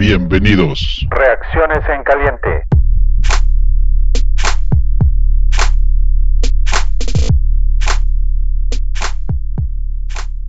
Bienvenidos. Reacciones en caliente.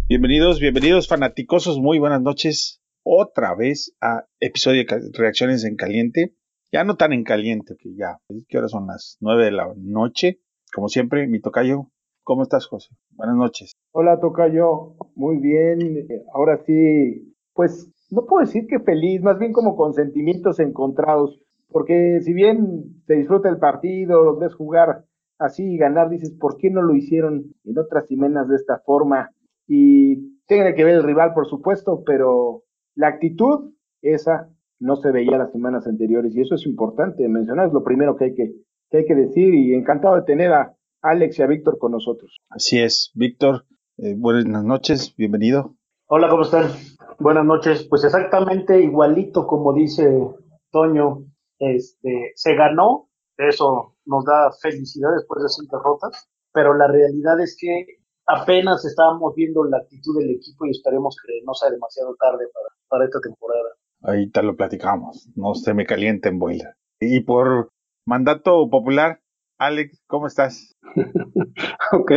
Bienvenidos, bienvenidos fanaticosos, muy buenas noches. Otra vez a episodio de Reacciones en Caliente. Ya no tan en caliente, que ya, ¿qué horas son las nueve de la noche? Como siempre, mi tocayo. ¿Cómo estás, José? Buenas noches. Hola, tocayo. Muy bien. Ahora sí, pues no puedo decir que feliz, más bien como con sentimientos encontrados. Porque si bien se disfruta el partido, los ves jugar así y ganar, dices, ¿por qué no lo hicieron en otras cimenas de esta forma? y tiene que ver el rival, por supuesto, pero la actitud, esa no se veía las semanas anteriores y eso es importante mencionar, es lo primero que hay que, que hay que decir y encantado de tener a Alex y a Víctor con nosotros. Así es, Víctor, eh, buenas noches, bienvenido. Hola, ¿cómo están? Buenas noches, pues exactamente igualito como dice Toño, este, se ganó, eso nos da felicidad después de cinco derrotas, pero la realidad es que apenas estábamos viendo la actitud del equipo y esperemos que no sea demasiado tarde para, esta temporada. Ahorita lo platicamos, no se me calienten, boiler. Y por mandato popular, Alex, ¿cómo estás? ok,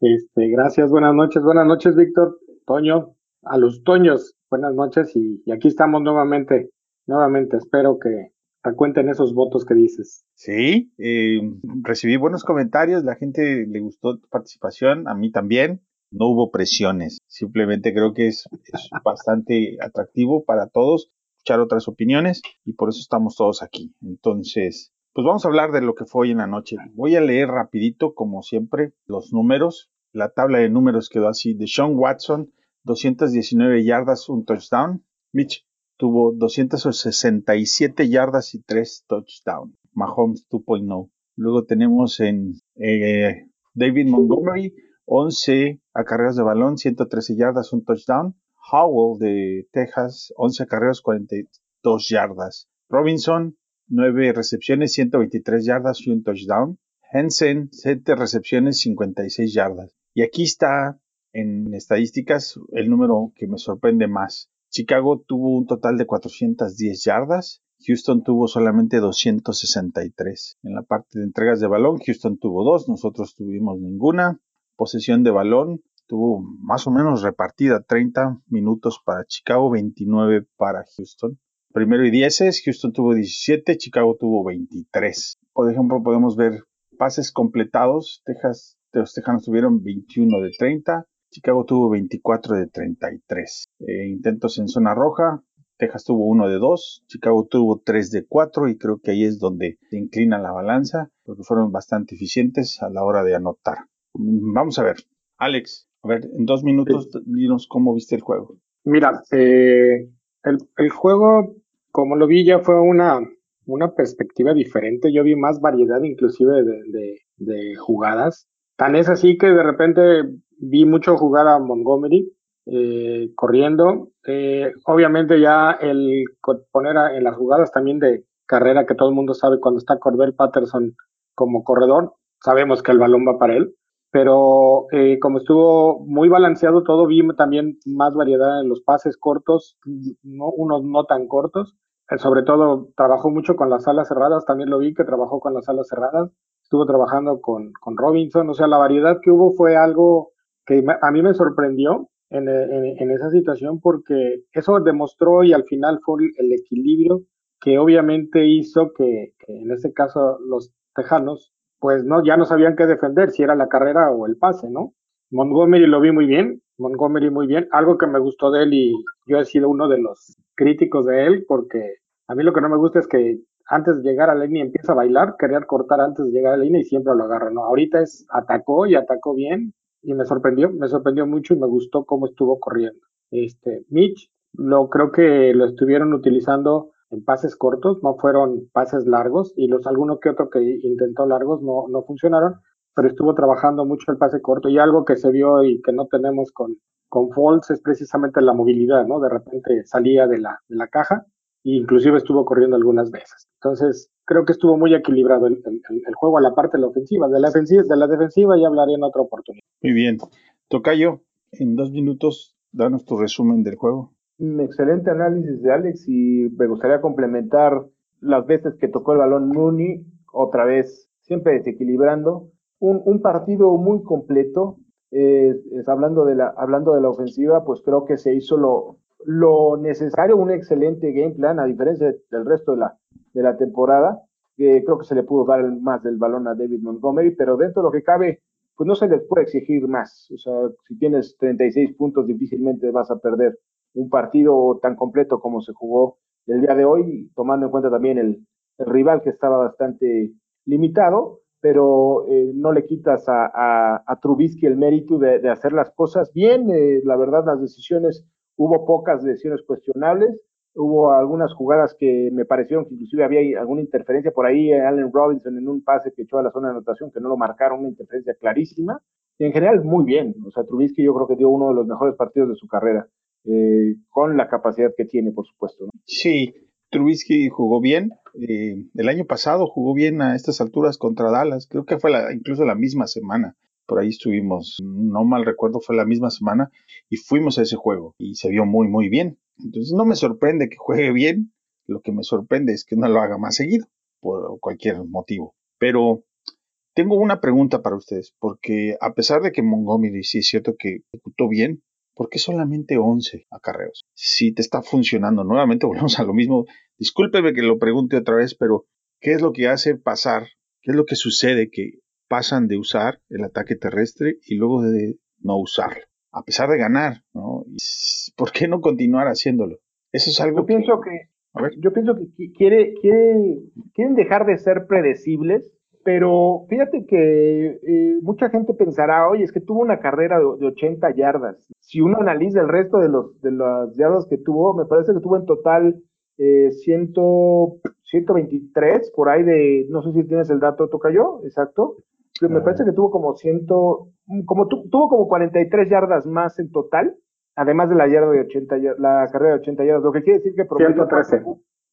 este, gracias, buenas noches, buenas noches, Víctor, Toño, a los Toños, buenas noches y aquí estamos nuevamente, nuevamente, espero que, cuenten esos votos que dices. Sí, eh, recibí buenos comentarios, la gente le gustó tu participación, a mí también. No hubo presiones, simplemente creo que es, bastante atractivo para todos escuchar otras opiniones y por eso estamos todos aquí. Entonces, pues vamos a hablar de lo que fue hoy en la noche. Voy a leer rapidito, como siempre, los números. La tabla de números quedó así. De Sean Watson, 219 yardas, un touchdown. Mitch tuvo 267 yardas y 3 touchdowns. Mahomes 2.0. Luego tenemos en eh, David Montgomery, 11 acarreos de balón, 113 yardas, un touchdown. Howell de Texas, 11 acarreos, 42 yardas. Robinson, 9 recepciones, 123 yardas y un touchdown. Henson, 7 recepciones, 56 yardas. Y aquí está en estadísticas el número que me sorprende más. Chicago tuvo un total de 410 yardas, Houston tuvo solamente 263. En la parte de entregas de balón, Houston tuvo dos, nosotros tuvimos ninguna. Posesión de balón tuvo más o menos repartida 30 minutos para Chicago, 29 para Houston. Primero y 10, Houston tuvo 17, Chicago tuvo 23. Por ejemplo, podemos ver pases completados. Texas, los Tejanos tuvieron 21 de 30, Chicago tuvo 24 de 33. Eh, intentos en zona roja. Texas tuvo 1 de 2. Chicago tuvo 3 de 4 y creo que ahí es donde se inclina la balanza porque fueron bastante eficientes a la hora de anotar. Mm, vamos a ver. Alex, a ver, en dos minutos dinos cómo viste el juego. Mira, eh, el, juego, como lo vi, ya fue una, una perspectiva diferente. Yo vi más variedad inclusive de, de jugadas. Tan es así que de repente vi mucho jugar a Montgomery eh, corriendo. Eh, obviamente ya el poner en las jugadas también de carrera que todo el mundo sabe cuando está Cordell Patterson como corredor, sabemos que el balón va para él. Pero eh, como estuvo muy balanceado todo, vi también más variedad en los pases cortos, no, unos no tan cortos. sobre todo trabajó mucho con las alas cerradas, también lo vi que trabajó con las alas cerradas. Estuvo trabajando con, con Robinson, o sea, la variedad que hubo fue algo que a mí me sorprendió en, esa situación porque eso demostró y al final fue el equilibrio que obviamente hizo que, en este caso los tejanos pues no ya no sabían qué defender si era la carrera o el pase, ¿no? Montgomery lo vi muy bien, Montgomery muy bien, algo que me gustó de él y yo he sido uno de los críticos de él porque a mí lo que no me gusta es que antes de llegar a la línea empieza a bailar, querer cortar antes de llegar a la línea y siempre lo agarra, ¿no? Ahorita es atacó y atacó bien, y me sorprendió, me sorprendió mucho y me gustó cómo estuvo corriendo. Este, Mitch, lo creo que lo estuvieron utilizando en pases cortos, no fueron pases largos y los algunos que otro que intentó largos no, no funcionaron, pero estuvo trabajando mucho el pase corto y algo que se vio y que no tenemos con, con Folds es precisamente la movilidad, ¿no? De repente salía de la, de la caja inclusive estuvo corriendo algunas veces. Entonces, creo que estuvo muy equilibrado el, juego a la parte de la ofensiva. De la, ofensiva, de la defensiva ya hablaré en otra oportunidad. Muy bien. Tocayo, en dos minutos, danos tu resumen del juego. Un excelente análisis de Alex y me gustaría complementar las veces que tocó el balón Mooney, otra vez siempre desequilibrando. Un, un partido muy completo. Eh, es, hablando, de la, hablando de la ofensiva, pues creo que se hizo lo, lo necesario, un excelente game plan, a diferencia del resto de la, de la temporada. que creo que se le pudo dar más del balón a David Montgomery, pero dentro de lo que cabe, pues no se les puede exigir más. O sea, si tienes 36 puntos, difícilmente vas a perder un partido tan completo como se jugó el día de hoy, tomando en cuenta también el, rival que estaba bastante limitado, pero eh, no le quitas a, a, Trubisky el mérito de, hacer las cosas bien. Eh, la verdad, las decisiones, hubo pocas decisiones cuestionables, hubo algunas jugadas que me parecieron que inclusive había alguna interferencia por ahí, Allen Robinson en un pase que echó a la zona de anotación que no lo marcaron, una interferencia clarísima. Y en general, muy bien. O sea, Trubisky yo creo que dio uno de los mejores partidos de su carrera. Eh, con la capacidad que tiene, por supuesto. Sí, Trubisky jugó bien. Eh, el año pasado jugó bien a estas alturas contra Dallas. Creo que fue la, incluso la misma semana. Por ahí estuvimos, no mal recuerdo, fue la misma semana y fuimos a ese juego y se vio muy, muy bien. Entonces no me sorprende que juegue bien. Lo que me sorprende es que no lo haga más seguido por cualquier motivo. Pero tengo una pregunta para ustedes, porque a pesar de que Montgomery sí es cierto que ejecutó bien, ¿por qué solamente 11 acarreos? Si te está funcionando, nuevamente volvemos a lo mismo. Discúlpeme que lo pregunte otra vez, pero ¿qué es lo que hace pasar? ¿Qué es lo que sucede que pasan de usar el ataque terrestre y luego de no usarlo? A pesar de ganar, ¿no? ¿Por qué no continuar haciéndolo? Eso es algo yo pienso que, yo pienso que quiere, quiere, quieren dejar de ser predecibles pero fíjate que eh, mucha gente pensará, oye, es que tuvo una carrera de, 80 yardas. Si uno analiza el resto de, los, de las yardas que tuvo, me parece que tuvo en total eh, 123, por ahí de, no sé si tienes el dato, toca yo, exacto. Me parece que tuvo como 100, como tuvo como 43 yardas más en total, además de la yarda de 80, la carrera de 80 yardas, lo que quiere decir que promedió 113.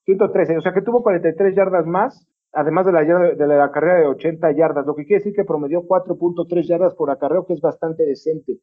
113, o sea que tuvo 43 yardas más además de la, de la carrera de 80 yardas, lo que quiere decir que promedió 4.3 yardas por acarreo, que es bastante decente.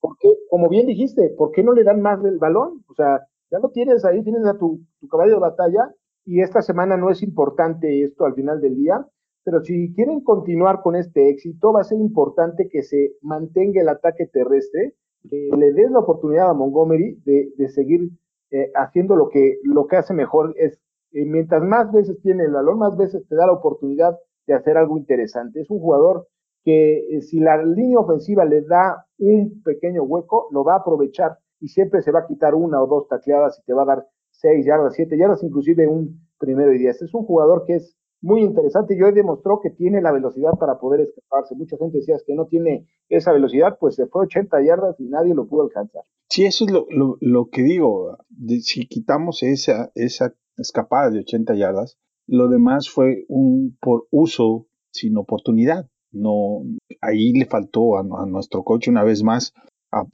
Porque, como bien dijiste, ¿por qué no le dan más del balón? O sea, ya lo tienes ahí, tienes a tu, tu caballo de batalla, y esta semana no es importante esto al final del día, pero si quieren continuar con este éxito, va a ser importante que se mantenga el ataque terrestre, que le des la oportunidad a Montgomery de, de seguir eh, haciendo lo que, lo que hace mejor, es eh, mientras más veces tiene el balón, más veces te da la oportunidad de hacer algo interesante. Es un jugador que eh, si la línea ofensiva le da un pequeño hueco, lo va a aprovechar y siempre se va a quitar una o dos tacleadas y te va a dar seis yardas, siete yardas, inclusive un primero y diez. Es un jugador que es muy interesante y hoy demostró que tiene la velocidad para poder escaparse. Mucha gente decía que no tiene esa velocidad, pues se fue 80 yardas y nadie lo pudo alcanzar. Sí, eso es lo, lo, que digo. si quitamos esa, esa escapada de 80 yardas. Lo demás fue un por uso sin oportunidad. No, ahí le faltó a, nuestro coach una vez más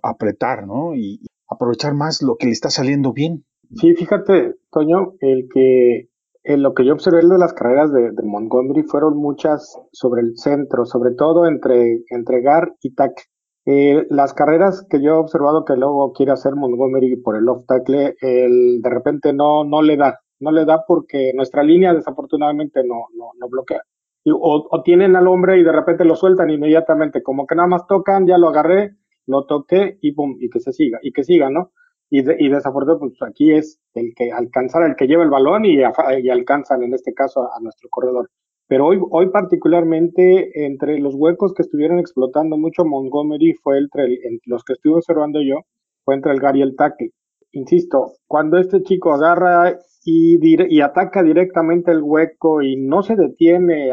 apretar, ¿no? Y aprovechar más lo que le está saliendo bien. Sí, fíjate, Toño, el que en lo que yo observé de las carreras de, Montgomery fueron muchas sobre el centro, sobre todo entre, entregar y tackle. Eh, las carreras que yo he observado que luego quiere hacer Montgomery por el off tackle, el, de repente no, no le da no le da porque nuestra línea desafortunadamente no, no, no bloquea. o, tienen al hombre y de repente lo sueltan inmediatamente, como que nada más tocan, ya lo agarré, lo toqué y pum, y que se siga, y que siga, ¿no? Y, desafortunadamente, pues aquí es el que alcanzar el que lleva el balón y, alcanzan en este caso a, nuestro corredor. Pero hoy, hoy particularmente entre los huecos que estuvieron explotando mucho Montgomery fue entre los que estuve observando yo, fue entre el Gary y el tackle. Insisto, cuando este chico agarra y, ataca directamente el hueco y no se detiene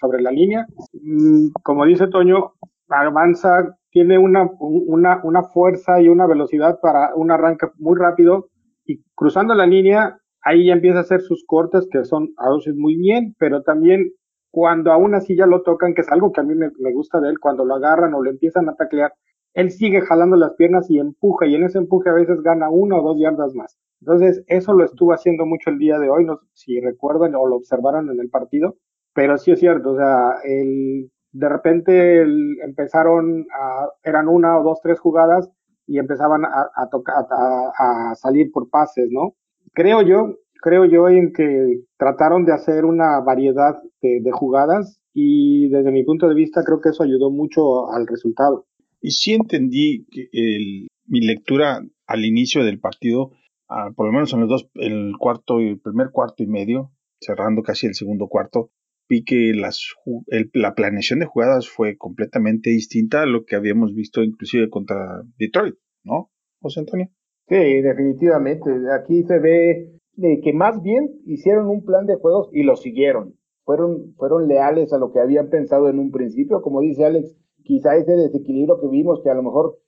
sobre la línea, mm, como dice Toño, avanza, tiene una, una, una fuerza y una velocidad para un arranque muy rápido y cruzando la línea, ahí ya empieza a hacer sus cortes que son a veces muy bien, pero también cuando aún así ya lo tocan, que es algo que a mí me, me gusta de él, cuando lo agarran o lo empiezan a taclear, él sigue jalando las piernas y empuja, y en ese empuje a veces gana una o dos yardas más. Entonces, eso lo estuvo haciendo mucho el día de hoy, no si recuerdan o lo observaron en el partido, pero sí es cierto, o sea, el, de repente empezaron a, eran una o dos, tres jugadas, y empezaban a, tocar, a, salir por pases, ¿no? Creo yo, creo yo en que trataron de hacer una variedad de, de, jugadas y desde mi punto de vista creo que eso ayudó mucho al resultado. Y sí entendí que el, mi lectura al inicio del partido, ah, por lo menos en los dos, el cuarto y el primer cuarto y medio, cerrando casi el segundo cuarto, vi que las, el, la planeación de jugadas fue completamente distinta a lo que habíamos visto inclusive contra Detroit, ¿no, José Antonio? Sí, definitivamente. Aquí se ve que más bien hicieron un plan de juegos y lo siguieron. Fueron, fueron leales a lo que habían pensado en un principio. Como dice Alex, quizá ese desequilibrio que vimos, que a lo mejor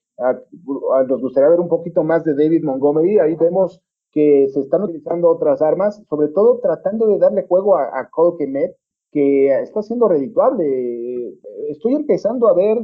nos gustaría ver un poquito más de David Montgomery, ahí vemos que se están utilizando otras armas, sobre todo tratando de darle juego a, a Cole Kemet, que está siendo redituable. Estoy empezando a ver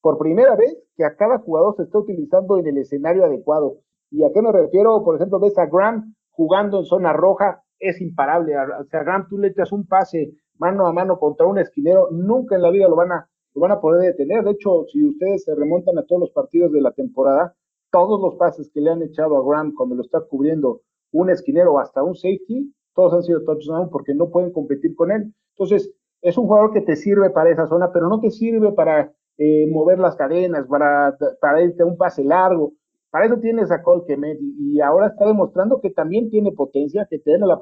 por primera vez que a cada jugador se está utilizando en el escenario adecuado. ¿Y a qué me refiero? Por ejemplo, ves a Graham jugando en zona roja, es imparable. O sea, Graham, tú le echas un pase mano a mano contra un esquinero, nunca en la vida lo van a, lo van a poder detener. De hecho, si ustedes se remontan a todos los partidos de la temporada, todos los pases que le han echado a Graham cuando lo está cubriendo un esquinero o hasta un safety, todos han sido touchdown porque no pueden competir con él. Entonces, es un jugador que te sirve para esa zona, pero no te sirve para eh, mover las cadenas, para, para irte a un pase largo. Para eso tienes a Cole Kemet y, y ahora está demostrando que también tiene potencia, que tiene la,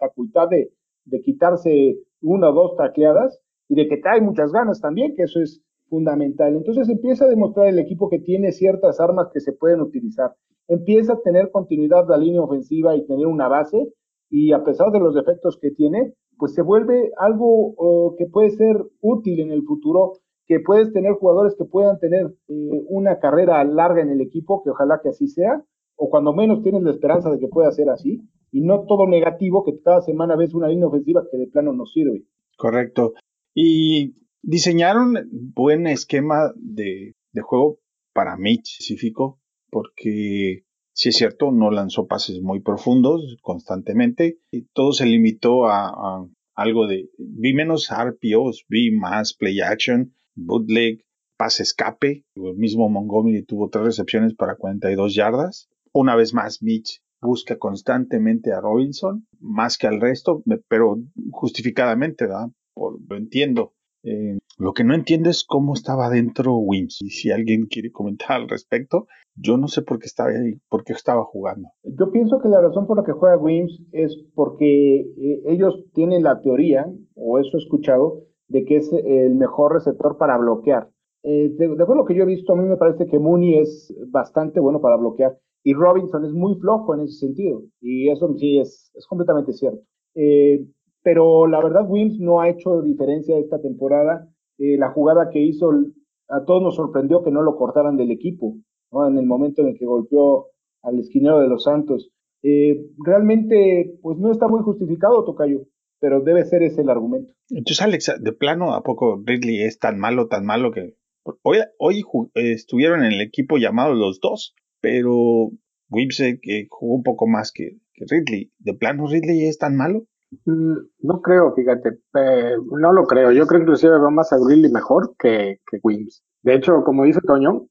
facultad de, de, quitarse una o dos tacleadas y de que trae muchas ganas también, que eso es fundamental. Entonces empieza a demostrar el equipo que tiene ciertas armas que se pueden utilizar. Empieza a tener continuidad la línea ofensiva y tener una base y a pesar de los defectos que tiene, pues se vuelve algo que puede ser útil en el futuro, que puedes tener jugadores que puedan tener eh, una carrera larga en el equipo, que ojalá que así sea, o cuando menos tienes la esperanza de que pueda ser así, y no todo negativo, que cada semana ves una línea ofensiva que de plano no sirve. Correcto. Y diseñaron buen esquema de, de juego para Mitch específico, porque si es cierto, no lanzó pases muy profundos constantemente y todo se limitó a, a algo de, vi menos RPOs, vi más play action, bootleg, pase escape. El mismo Montgomery tuvo tres recepciones para 42 yardas. Una vez más, Mitch busca constantemente a Robinson, más que al resto, pero justificadamente, ¿verdad? Por, lo entiendo. Eh, lo que no entiendo es cómo estaba dentro Wims. Y si alguien quiere comentar al respecto, yo no sé por qué estaba ahí, por qué estaba jugando. Yo pienso que la razón por la que juega Wims es porque eh, ellos tienen la teoría, o eso he escuchado, de que es el mejor receptor para bloquear. Eh, de, acuerdo a lo que yo he visto, a mí me parece que Mooney es bastante bueno para bloquear y Robinson es muy flojo en ese sentido. Y eso sí es, es completamente cierto. Eh, pero la verdad, Wims no ha hecho diferencia esta temporada. Eh, la jugada que hizo a todos nos sorprendió que no lo cortaran del equipo, ¿no? en el momento en el que golpeó al esquinero de los Santos. Eh, realmente, pues no está muy justificado, Tocayo, pero debe ser ese el argumento. Entonces, Alex, de plano, ¿a poco Ridley es tan malo, tan malo que hoy, hoy estuvieron en el equipo llamados los dos, pero Wims que jugó un poco más que, que Ridley. ¿De plano Ridley es tan malo? No creo, fíjate, eh, no lo creo. Yo creo que inclusive veo más a Grilly mejor que, que Wims. De hecho, como dice Toño,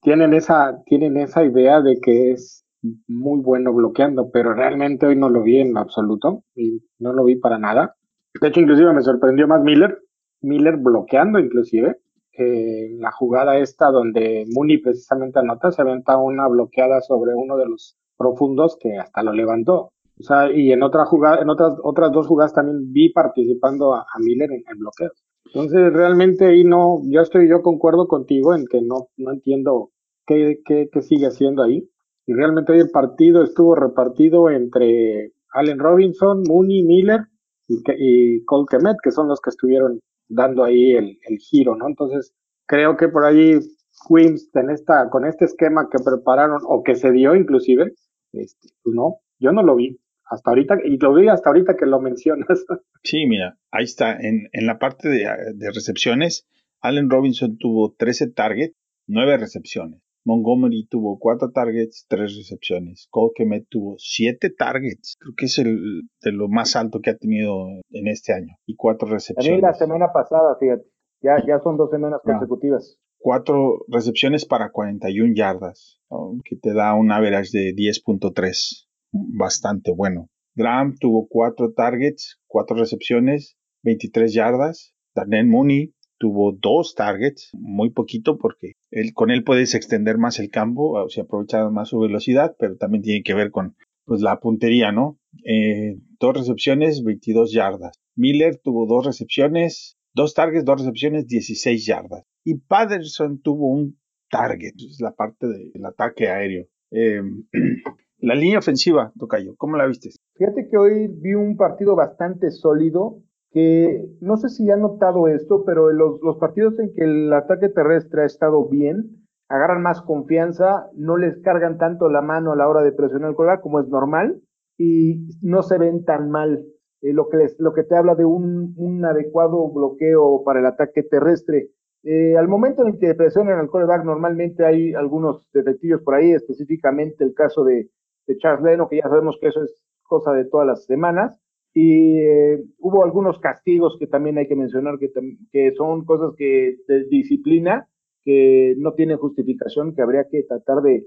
tienen esa, tienen esa idea de que es muy bueno bloqueando, pero realmente hoy no lo vi en absoluto y no lo vi para nada. De hecho, inclusive me sorprendió más Miller, Miller bloqueando inclusive. Eh, la jugada esta donde Mooney precisamente anota, se aventa una bloqueada sobre uno de los profundos que hasta lo levantó. O sea, y en otra jugada, en otras, otras dos jugadas también vi participando a, Miller en, en, bloqueos. Entonces, realmente ahí no, yo estoy, yo concuerdo contigo en que no, no entiendo qué, qué, qué sigue haciendo ahí. Y realmente hoy el partido estuvo repartido entre Allen Robinson, Mooney, Miller y, y Cole Kemet, que son los que estuvieron dando ahí el, el giro, ¿no? Entonces, creo que por ahí Quims en esta, con este esquema que prepararon o que se dio inclusive, este, pues no, yo no lo vi hasta ahorita, y lo vi hasta ahorita que lo mencionas. Sí, mira, ahí está, en, en la parte de, de, recepciones, Allen Robinson tuvo 13 targets, 9 recepciones. Montgomery tuvo 4 targets, 3 recepciones. Cole Kemet tuvo 7 targets, creo que es el de lo más alto que ha tenido en este año, y 4 recepciones. También la semana pasada, fíjate, ya, ya son dos semanas consecutivas. cuatro recepciones para 41 yardas, que te da un average de 10.3, bastante bueno. Graham tuvo cuatro targets, cuatro recepciones, 23 yardas. Darnell Mooney tuvo dos targets, muy poquito porque él, con él puedes extender más el campo, o sea, aprovechar más su velocidad, pero también tiene que ver con pues, la puntería, ¿no? Eh, dos recepciones, 22 yardas. Miller tuvo dos recepciones, dos targets, dos recepciones, 16 yardas. Y Patterson tuvo un target, es la parte del ataque aéreo. Em, la línea ofensiva, Tocayo, ¿cómo la viste? Fíjate que hoy vi un partido bastante sólido, que no sé si han notado esto, pero los, los partidos en que el ataque terrestre ha estado bien, agarran más confianza, no les cargan tanto la mano a la hora de presionar el coreback como es normal y no se ven tan mal. Eh, lo, que les, lo que te habla de un, un adecuado bloqueo para el ataque terrestre. Eh, al momento en el que presionan al coreback, normalmente hay algunos defectillos por ahí, específicamente el caso de, de Charles Leno, que ya sabemos que eso es cosa de todas las semanas. Y eh, hubo algunos castigos que también hay que mencionar, que, son cosas que de disciplina, que no tienen justificación, que habría que tratar de,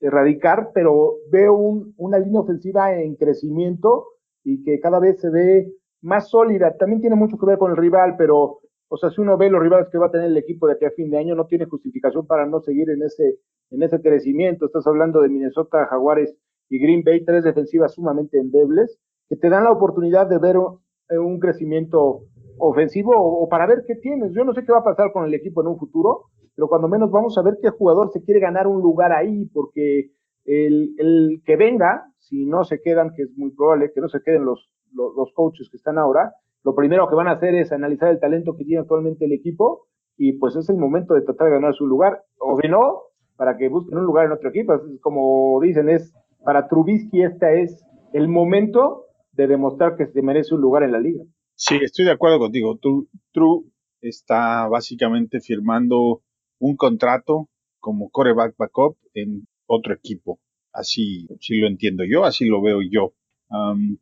erradicar, pero veo un, una línea ofensiva en crecimiento y que cada vez se ve más sólida. También tiene mucho que ver con el rival, pero, o sea, si uno ve los rivales que va a tener el equipo de aquí a fin de año, no tiene justificación para no seguir en ese, en ese crecimiento. Estás hablando de Minnesota, Jaguares y Green Bay, tres defensivas sumamente endebles, que te dan la oportunidad de ver un, un crecimiento ofensivo o, para ver qué tienes. Yo no sé qué va a pasar con el equipo en un futuro, pero cuando menos vamos a ver qué jugador se quiere ganar un lugar ahí, porque el, el, que venga, si no se quedan, que es muy probable que no se queden los, los, los, coaches que están ahora, lo primero que van a hacer es analizar el talento que tiene actualmente el equipo y pues es el momento de tratar de ganar su lugar, o si no, para que busquen un lugar en otro equipo. Como dicen, es para Trubisky este es el momento de demostrar que se merece un lugar en la liga. Sí, estoy de acuerdo contigo. True, True está básicamente firmando un contrato como coreback backup en otro equipo. Así, así lo entiendo yo, así lo veo yo.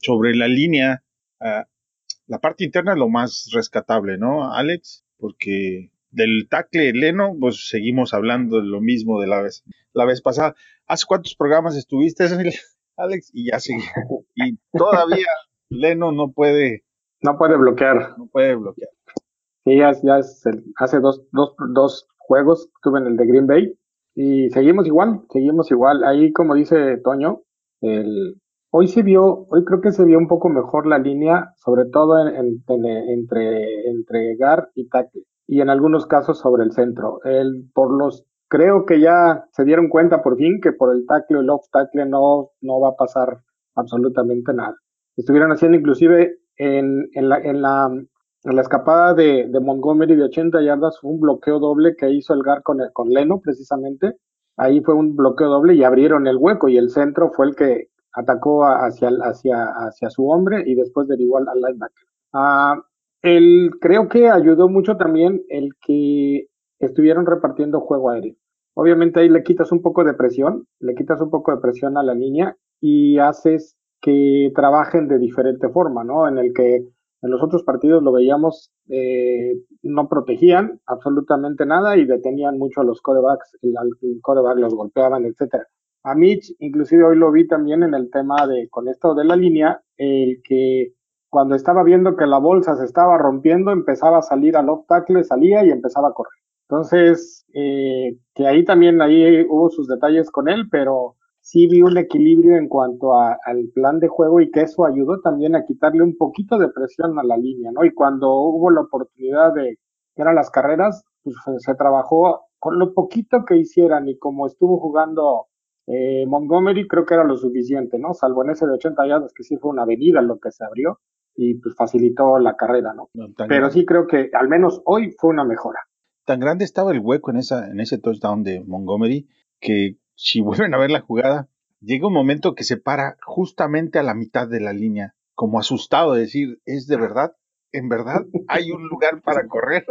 Sobre la línea, uh, la parte interna es lo más rescatable, ¿no, Alex? Porque del tackle Leno, pues seguimos hablando de lo mismo de la vez, la vez pasada. ¿Hace cuántos programas estuviste, Alex? Y ya seguí. Y todavía Leno no puede. No puede bloquear. No puede bloquear. Sí, ya, ya es el, hace dos, dos, dos juegos estuve en el de Green Bay y seguimos igual, seguimos igual. Ahí, como dice Toño, el, hoy se vio, hoy creo que se vio un poco mejor la línea, sobre todo en, en, en, entre, entre Gar y Tackle, y en algunos casos sobre el centro. El, por los, creo que ya se dieron cuenta por fin que por el tackle o el off tackle no, no va a pasar absolutamente nada. Estuvieron haciendo inclusive en, en la, en la, en la escapada de, de, Montgomery de 80 yardas fue un bloqueo doble que hizo el GAR con, el, con Leno precisamente. Ahí fue un bloqueo doble y abrieron el hueco y el centro fue el que atacó hacia, hacia, hacia su hombre y después derivó al, al linebacker. Uh, el, creo que ayudó mucho también el que estuvieron repartiendo juego aéreo. Obviamente ahí le quitas un poco de presión, le quitas un poco de presión a la línea y haces que trabajen de diferente forma, ¿no? En el que en los otros partidos lo veíamos, eh, no protegían absolutamente nada y detenían mucho a los corebacks, el, el coreback los golpeaban, etcétera. A Mitch, inclusive hoy lo vi también en el tema de, con esto de la línea, el que cuando estaba viendo que la bolsa se estaba rompiendo, empezaba a salir al off tackle, salía y empezaba a correr. Entonces, eh, que ahí también, ahí hubo sus detalles con él, pero sí vi un equilibrio en cuanto a, al plan de juego y que eso ayudó también a quitarle un poquito de presión a la línea, ¿no? Y cuando hubo la oportunidad de que eran las carreras, pues se trabajó con lo poquito que hicieran y como estuvo jugando eh, Montgomery, creo que era lo suficiente, ¿no? Salvo en ese de 80 yardas que sí fue una avenida lo que se abrió y pues facilitó la carrera, ¿no? no Pero grande. sí creo que al menos hoy fue una mejora. Tan grande estaba el hueco en esa en ese touchdown de Montgomery que si vuelven a ver la jugada, llega un momento que se para justamente a la mitad de la línea, como asustado de decir, ¿es de verdad? ¿En verdad hay un lugar para correr?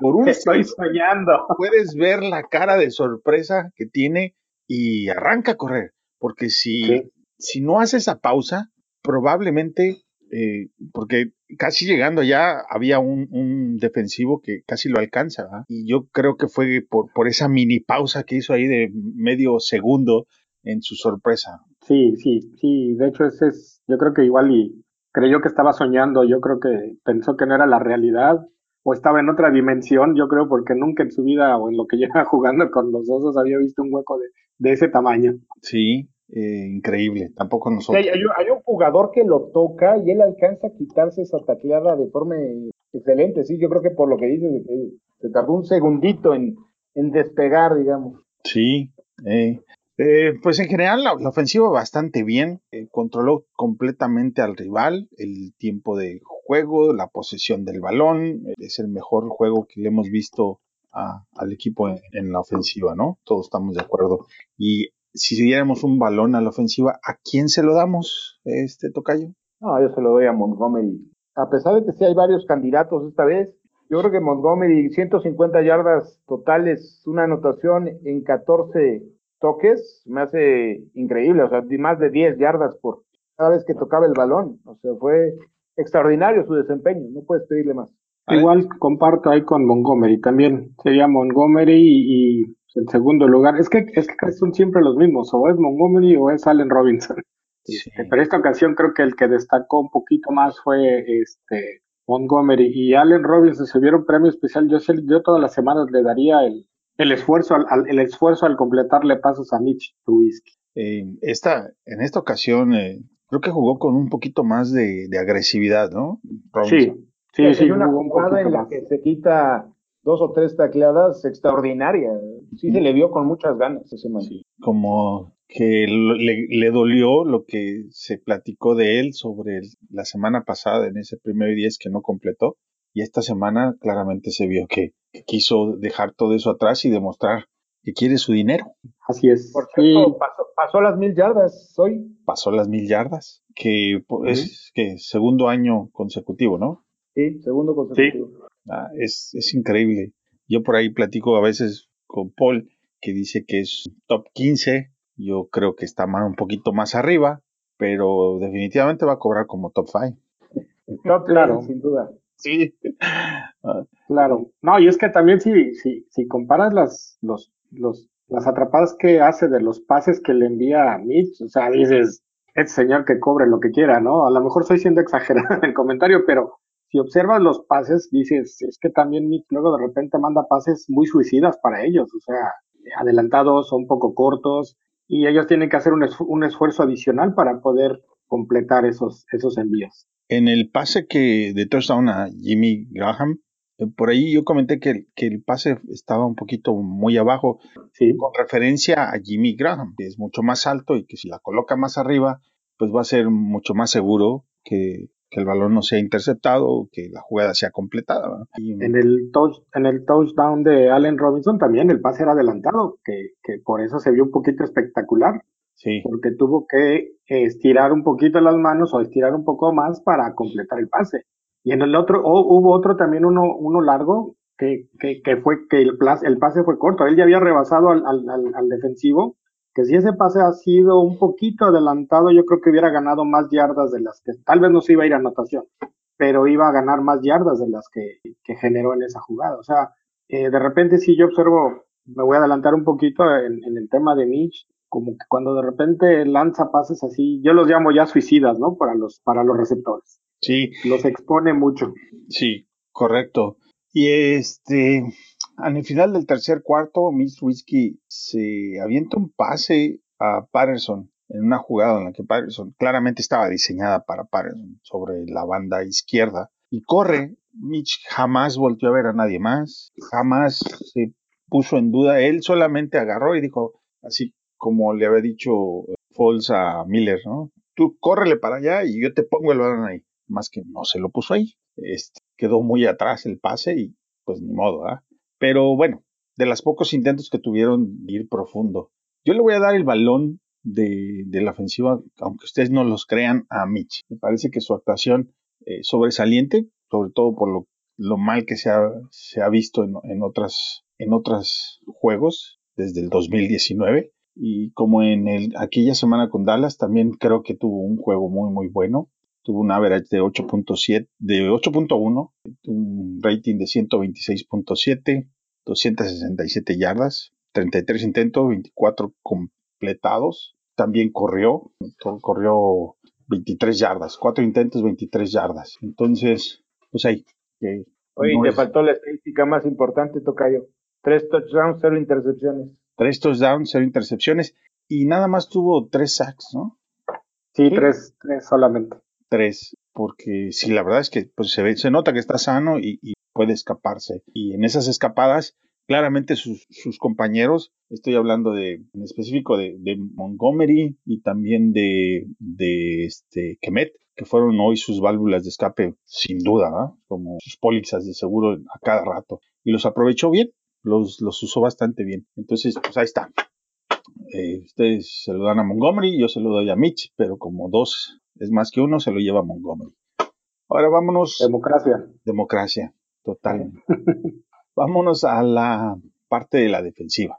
Por un Estoy soñando. Puedes ver la cara de sorpresa que tiene y arranca a correr, porque si, si no hace esa pausa, probablemente eh, porque casi llegando ya había un, defensivo que casi lo alcanza, y yo creo que fue por, por esa mini pausa que hizo ahí de medio segundo en su sorpresa. Sí, sí, sí, de hecho ese es, yo creo que igual y creyó que estaba soñando, yo creo que pensó que no era la realidad o estaba en otra dimensión, yo creo, porque nunca en su vida o en lo que lleva jugando con los osos había visto un hueco de, de ese tamaño. Sí, eh, increíble, tampoco nosotros. Hay, hay, un jugador que lo toca y él alcanza a quitarse esa tacleada de forma excelente, sí, yo creo que por lo que dices, se tardó un segundito en, en despegar, digamos. Sí, eh, eh, pues en general la, ofensiva bastante bien, eh, controló completamente al rival, el tiempo de juego, la posesión del balón, es el mejor juego que le hemos visto al equipo en, la ofensiva, ¿no? Todos estamos de acuerdo. Y si diéramos un balón a la ofensiva, ¿a quién se lo damos, este Tocayo? No, yo se lo doy a Montgomery. A pesar de que sí hay varios candidatos esta vez, yo creo que Montgomery, 150 yardas totales, una anotación en 14 toques, me hace increíble, o sea, más de 10 yardas por cada vez que tocaba el balón, o sea, fue extraordinario su desempeño, no puedes pedirle más. Igual comparto ahí con Montgomery también, sería Montgomery y, en segundo lugar, es que, es que son siempre los mismos, o es Montgomery o es Allen Robinson. Este, pero esta ocasión creo que el que destacó un poquito más fue este Montgomery y Allen Robinson se vieron premio especial. Yo, yo todas las semanas le daría el, el esfuerzo al, el esfuerzo al completarle pasos a Mitch Trubisky. Eh, esta, en esta ocasión eh, creo que jugó con un poquito más de, agresividad, ¿no? Sí, sí, sí. una jugada en la que se quita dos o tres tacleadas extraordinaria. Sí se le vio con muchas ganas ese man. como que le, le, dolió lo que se platicó de él sobre la semana pasada en ese primer 10 que no completó. Y esta semana claramente se vio que, quiso dejar todo eso atrás y demostrar que quiere su dinero. Así es. Por cierto, pasó, las mil yardas hoy. Pasó las mil yardas, que es que segundo año consecutivo, ¿no? Sí, segundo consecutivo. Ah, es, es increíble. Yo por ahí platico a veces con Paul, que dice que es top 15. Yo creo que está más, un poquito más arriba, pero definitivamente va a cobrar como top 5. Top claro, sin duda. Sí. Claro. No, y es que también si, si, si comparas las, los, los, las atrapadas que hace de los pases que le envía a Mitch, o sea, dices, es señor que cobre lo que quiera, ¿no? A lo mejor estoy siendo exagerado en el comentario, pero si observas los pases, dices, es que también Mitch luego de repente manda pases muy suicidas para ellos, o sea, adelantados, un poco cortos, y ellos tienen que hacer un, un esfuerzo adicional para poder completar esos, esos envíos. En el pase que de touchdown a Jimmy Graham, eh, por ahí yo comenté que, que, el pase estaba un poquito muy abajo, con referencia a Jimmy Graham, que es mucho más alto y que si la coloca más arriba, pues va a ser mucho más seguro que, que el balón no sea interceptado que la jugada sea completada. en, el touch, en el touchdown de Allen Robinson también el pase era adelantado, que, que por eso se vio un poquito espectacular. Porque tuvo que estirar un poquito las manos o estirar un poco más para completar el pase. Y en el otro, hubo otro también uno, uno largo que, que, que fue que el, el, pase fue corto. Él ya había rebasado al, al, al, defensivo, que si ese pase ha sido un poquito adelantado, yo creo que hubiera ganado más yardas de las que, tal vez no se iba a ir a anotación, pero iba a ganar más yardas de las que, que generó en esa jugada. O sea, eh, de repente si yo observo, me voy a adelantar un poquito en, en el tema de Mitch, como que cuando de repente lanza pases así, yo los llamo ya suicidas, ¿no? Para los, para los receptores. Sí. Los expone mucho. Sí, correcto. Y este, al final del tercer cuarto, Miss Whiskey se avienta un pase a Patterson en una jugada en la que Patterson claramente estaba diseñada para Patterson sobre la banda izquierda y corre. Mitch jamás volvió a ver a nadie más, jamás se puso en duda, él solamente agarró y dijo así como le había dicho Foles a Miller, ¿no? Tú córrele para allá y yo te pongo el balón ahí. Más que no se lo puso ahí. Este, quedó muy atrás el pase y pues ni modo, ¿ah? Pero bueno, de los pocos intentos que tuvieron de ir profundo. Yo le voy a dar el balón de, la ofensiva, aunque ustedes no los crean, a Mitch. Me parece que su actuación eh, sobresaliente, sobre todo por lo, mal que se ha, se ha visto en, en, otras, en otros juegos desde el 2019 y como en el, aquella semana con Dallas también creo que tuvo un juego muy muy bueno. Tuvo un average de 8.7, de 8.1, un rating de 126.7, 267 yardas, 33 intentos, 24 completados. También corrió, corrió 23 yardas, 4 intentos, 23 yardas. Entonces, pues ahí. Oye, te faltó la estadística más importante, Tocayo. Tres touchdowns, cero intercepciones. Tres touchdowns, cero intercepciones. Y nada más tuvo tres sacks, ¿no? Sí, Tres, tres solamente. Tres, porque sí, la verdad es que pues, se, ve, se nota que está sano y, puede escaparse. Y en esas escapadas, claramente sus, compañeros, estoy hablando de, en específico de, Montgomery y también de, de este Kemet, que fueron hoy sus válvulas de escape, sin duda, como sus pólizas de seguro a cada rato. Y los aprovechó bien, los, los usó bastante bien. Entonces, pues ahí está. Eh, ustedes se lo dan a Montgomery, yo se lo doy a Mitch, pero como dos es más que uno, se lo lleva Montgomery. Ahora vámonos. Democracia. Democracia, total. vámonos a la parte de la defensiva,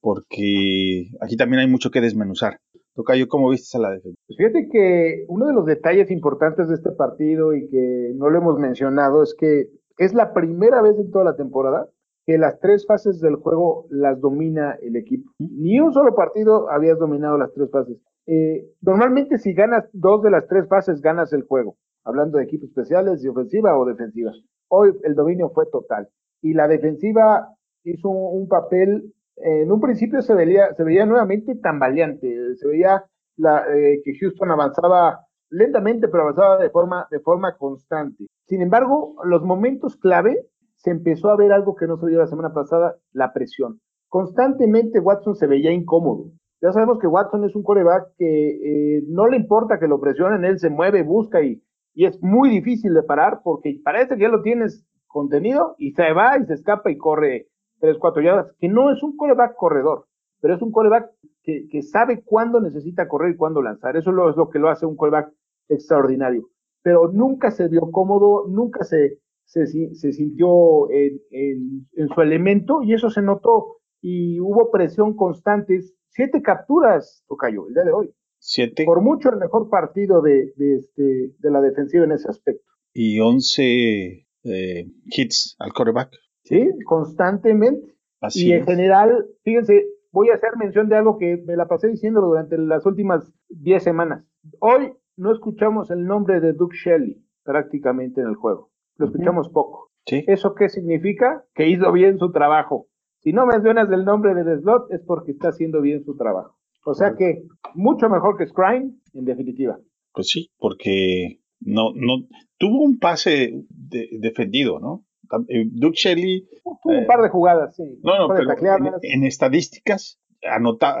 porque aquí también hay mucho que desmenuzar. Tocayo, ¿cómo viste a la defensa? Pues fíjate que uno de los detalles importantes de este partido y que no lo hemos mencionado es que es la primera vez en toda la temporada que las tres fases del juego las domina el equipo. Ni un solo partido habías dominado las tres fases. Eh, normalmente si ganas dos de las tres fases, ganas el juego, hablando de equipos especiales, de ofensiva o defensiva. Hoy el dominio fue total. Y la defensiva hizo un, papel, en un principio se veía, se veía nuevamente tambaleante, se veía la, eh, que Houston avanzaba lentamente, pero avanzaba de forma, de forma constante. Sin embargo, los momentos clave se empezó a ver algo que no se vio la semana pasada, la presión. Constantemente Watson se veía incómodo. Ya sabemos que Watson es un coreback que eh, no le importa que lo presionen, él se mueve, busca y, y es muy difícil de parar porque parece que ya lo tienes contenido y se va y se escapa y corre 3, 4 yardas, que no es un coreback corredor, pero es un coreback que, que sabe cuándo necesita correr y cuándo lanzar. Eso es lo que lo hace un coreback extraordinario. Pero nunca se vio cómodo, nunca se, se, se sintió en, en, su elemento y eso se notó y hubo presión constante. Siete capturas, Tocayo, el día de hoy. Siete. Por mucho el mejor partido de, de, este, de la defensiva en ese aspecto. Y once eh, hits al quarterback. Sí, constantemente. Así y en general, fíjense, voy a hacer mención de algo que me la pasé diciéndolo durante las últimas diez semanas. Hoy no escuchamos el nombre de Duke Shelley prácticamente en el juego lo escuchamos poco. ¿Eso qué significa? Que hizo bien su trabajo. Si no mencionas el nombre del slot es porque está haciendo bien su trabajo. O sea que mucho mejor que Scrime, en definitiva. Pues sí, porque no, no tuvo un pase defendido, ¿no? Eh, Duke Shelley. Tuvo un par de jugadas, sí. No, no, pero en, estadísticas, anota,